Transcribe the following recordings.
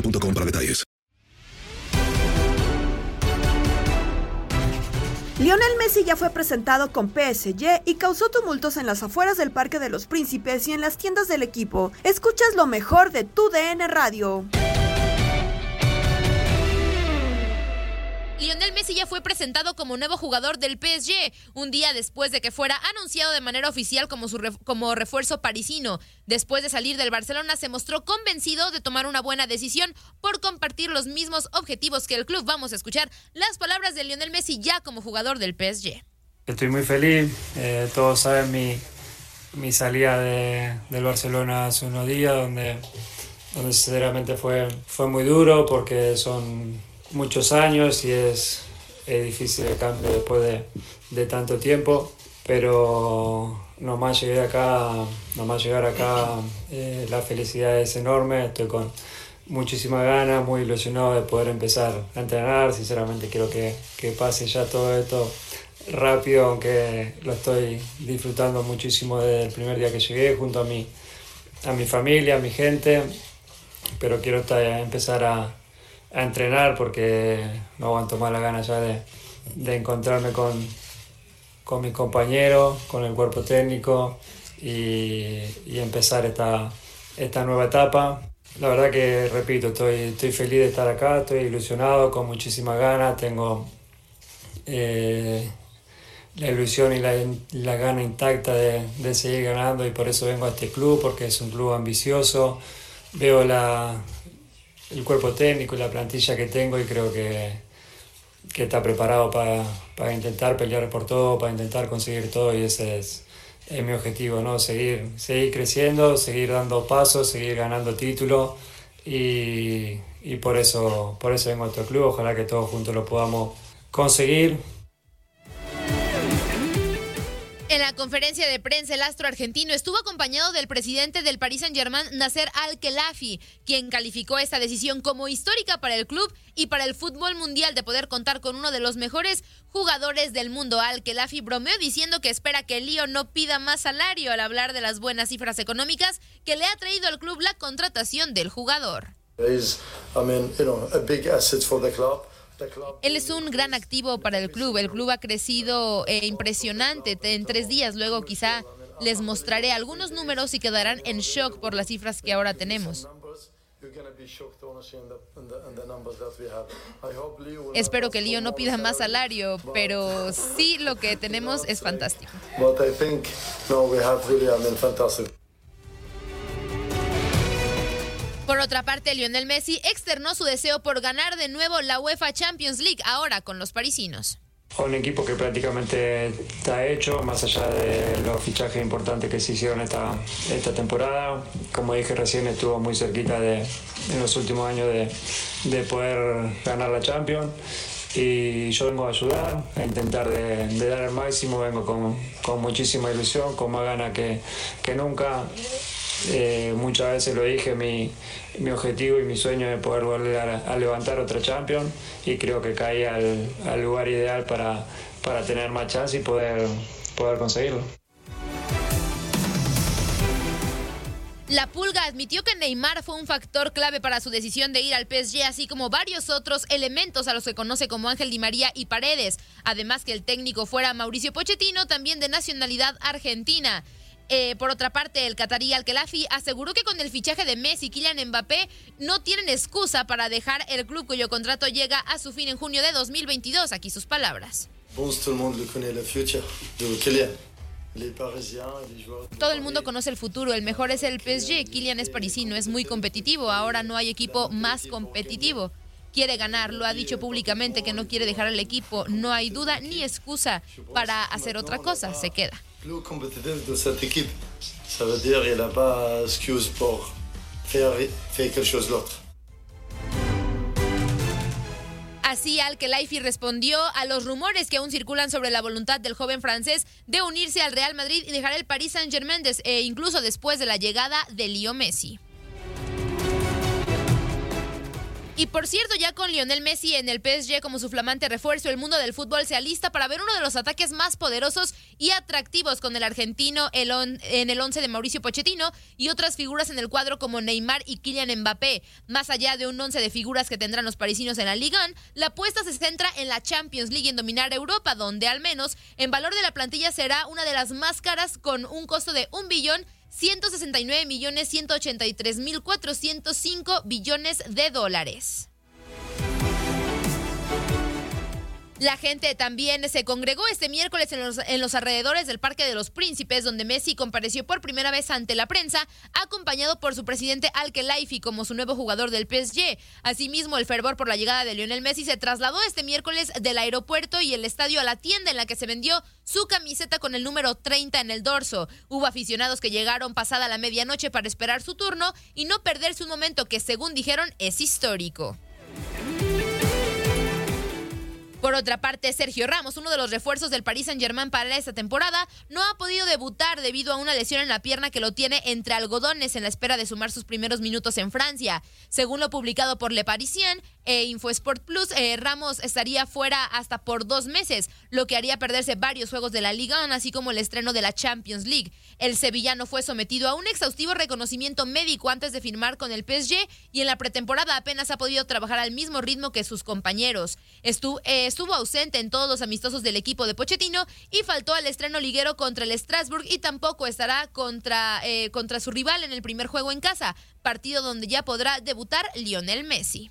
para detalles. Lionel Messi ya fue presentado con PSG y causó tumultos en las afueras del Parque de los Príncipes y en las tiendas del equipo. Escuchas lo mejor de tu DN Radio. Lionel Messi ya fue presentado como nuevo jugador del PSG, un día después de que fuera anunciado de manera oficial como, su como refuerzo parisino. Después de salir del Barcelona, se mostró convencido de tomar una buena decisión por compartir los mismos objetivos que el club. Vamos a escuchar las palabras de Lionel Messi ya como jugador del PSG. Estoy muy feliz, eh, todos saben mi, mi salida de- del Barcelona hace unos días, donde, donde sinceramente fue, fue muy duro porque son muchos años y es, es difícil el cambio después de, de tanto tiempo, pero nomás llegué acá, nomás llegar acá, eh, la felicidad es enorme, estoy con muchísima ganas, muy ilusionado de poder empezar a entrenar, sinceramente quiero que, que pase ya todo esto rápido, aunque lo estoy disfrutando muchísimo desde el primer día que llegué, junto a mi, a mi familia, a mi gente, pero quiero empezar a, a entrenar porque no aguanto más la gana ya de, de encontrarme con, con mis compañeros, con el cuerpo técnico y, y empezar esta, esta nueva etapa. La verdad que, repito, estoy, estoy feliz de estar acá, estoy ilusionado, con muchísima ganas, tengo eh, la ilusión y la, la gana intacta de, de seguir ganando y por eso vengo a este club, porque es un club ambicioso, veo la, el cuerpo técnico y la plantilla que tengo y creo que, que está preparado para, para intentar pelear por todo, para intentar conseguir todo y ese es, es mi objetivo, ¿no? Seguir, seguir creciendo, seguir dando pasos, seguir ganando títulos y, y por, eso, por eso vengo a este club, ojalá que todos juntos lo podamos conseguir. En la conferencia de prensa, el astro argentino estuvo acompañado del presidente del Paris Saint-Germain, Nasser Al-Khelaifi, quien calificó esta decisión como histórica para el club y para el fútbol mundial de poder contar con uno de los mejores jugadores del mundo. Al-Khelaifi bromeó diciendo que espera que Lío no pida más salario al hablar de las buenas cifras económicas que le ha traído al club la contratación del jugador. Él es un gran activo para el club. El club ha crecido eh, impresionante en tres días. Luego quizá les mostraré algunos números y quedarán en shock por las cifras que ahora tenemos. Leo Espero que Lío no pida más salario, pero sí lo que tenemos es fantástico. Por otra parte, Lionel Messi externó su deseo por ganar de nuevo la UEFA Champions League, ahora con los parisinos. un equipo que prácticamente está hecho, más allá de los fichajes importantes que se hicieron esta, esta temporada. Como dije recién, estuvo muy cerquita de, en los últimos años de, de poder ganar la Champions y yo vengo a ayudar, a intentar de, dar el máximo, vengo con, con, muchísima ilusión, con más ganas que, que nunca. Eh, muchas veces lo dije, mi, mi, objetivo y mi sueño es poder volver a, levantar otra Champions y creo que caí al, al, lugar ideal para, para tener más chance y poder, poder conseguirlo. La Pulga admitió que Neymar fue un factor clave para su decisión de ir al PSG, así como varios otros elementos a los que conoce como Ángel Di María y Paredes. Además que el técnico fuera Mauricio Pochettino, también de nacionalidad argentina. Eh, por otra parte, el catarí Al-Khelafi aseguró que con el fichaje de Messi y Kylian Mbappé no tienen excusa para dejar el club cuyo contrato llega a su fin en junio de 2022. Aquí sus palabras. Todo el mundo conoce el futuro, el mejor es el PSG, Kylian es parisino, es muy competitivo, ahora no hay equipo más competitivo. Quiere ganar, lo ha dicho públicamente que no quiere dejar el equipo, no hay duda ni excusa para hacer otra cosa, se queda. Así Al-Khelaifi respondió a los rumores que aún circulan sobre la voluntad del joven francés de unirse al Real Madrid y dejar el Paris Saint-Germain, e incluso después de la llegada de Leo Messi. Y por cierto, ya con Lionel Messi en el PSG como su flamante refuerzo, el mundo del fútbol se alista para ver uno de los ataques más poderosos y atractivos con el argentino en el once de Mauricio Pochettino y otras figuras en el cuadro como Neymar y Kylian Mbappé. Más allá de un once de figuras que tendrán los parisinos en la Liga, la apuesta se centra en la Champions League y en dominar Europa, donde al menos en valor de la plantilla será una de las más caras con un costo de un billón 169 millones 183 mil 405 billones de dólares. La gente también se congregó este miércoles en los, en los, alrededores del Parque de los Príncipes, donde Messi compareció por primera vez ante la prensa, acompañado por su presidente Al-Khelaifi como su nuevo jugador del PSG. Asimismo, el fervor por la llegada de Lionel Messi se trasladó este miércoles del aeropuerto y el estadio a la tienda en la que se vendió su camiseta con el número 30 en el dorso. Hubo aficionados que llegaron pasada la medianoche para esperar su turno y no perderse un momento que, según dijeron, es histórico. Otra parte, Sergio Ramos, uno de los refuerzos del Paris Saint-Germain para esta temporada, no ha podido debutar debido a una lesión en la pierna que lo tiene entre algodones en la espera de sumar sus primeros minutos en Francia. Según lo publicado por Le Parisien e InfoSport Plus, eh, Ramos estaría fuera hasta por dos meses, lo que haría perderse varios juegos de la Liga, así como el estreno de la Champions League. El sevillano fue sometido a un exhaustivo reconocimiento médico antes de firmar con el PSG y en la pretemporada apenas ha podido trabajar al mismo ritmo que sus compañeros. Eh, estuvo ausente en todos los amistosos del equipo de Pochettino y faltó al estreno liguero contra el Strasbourg y tampoco estará contra, eh, contra su rival en el primer juego en casa, partido donde ya podrá debutar Lionel Messi.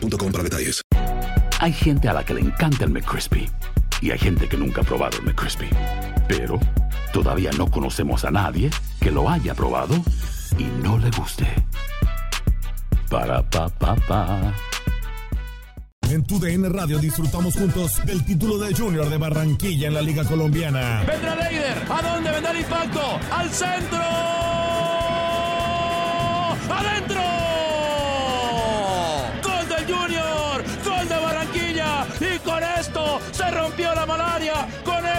para detalles. Hay gente a la que le encanta el McCrispy y hay gente que nunca ha probado el McCrispy. Pero todavía no conocemos a nadie que lo haya probado y no le guste. Para pa pa pa. En tu DN Radio disfrutamos juntos del título de Junior de Barranquilla en la Liga Colombiana. Vendrá Leider, ¿a dónde vendrá el impacto? ¡Al centro!